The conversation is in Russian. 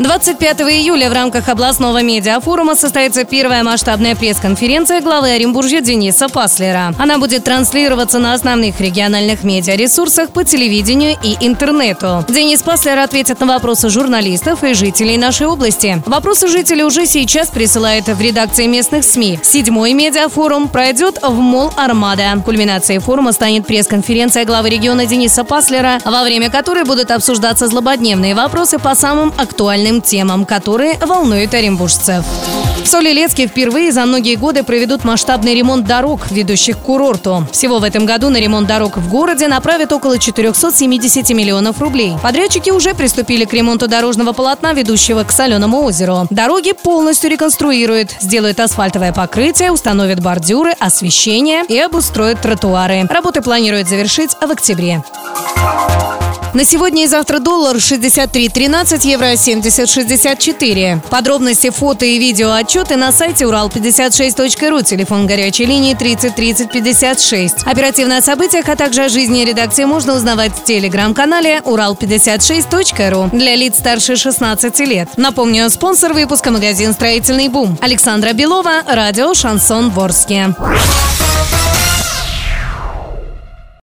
25 июля в рамках областного медиафорума состоится первая масштабная пресс-конференция главы Оренбуржья Дениса Паслера. Она будет транслироваться на основных региональных медиаресурсах по телевидению и интернету. Денис Паслер ответит на вопросы журналистов и жителей нашей области. Вопросы жители уже сейчас присылают в редакции местных СМИ. Седьмой медиафорум пройдет в Мол Армада. Кульминацией форума станет пресс-конференция главы региона Дениса Паслера, во время которой будут обсуждаться злободневные вопросы по самым актуальным актуальным темам, которые волнуют оренбуржцев. В Солилецке впервые за многие годы проведут масштабный ремонт дорог, ведущих к курорту. Всего в этом году на ремонт дорог в городе направят около 470 миллионов рублей. Подрядчики уже приступили к ремонту дорожного полотна, ведущего к Соленому озеру. Дороги полностью реконструируют, сделают асфальтовое покрытие, установят бордюры, освещение и обустроят тротуары. Работы планируют завершить в октябре. На сегодня и завтра доллар 63.13, евро 70.64. Подробности, фото и видео отчеты на сайте урал56.ру, телефон горячей линии 30 30 56. Оперативно о событиях, а также о жизни редакции можно узнавать в телеграм-канале урал56.ру для лиц старше 16 лет. Напомню, спонсор выпуска магазин «Строительный бум». Александра Белова, радио «Шансон Ворске».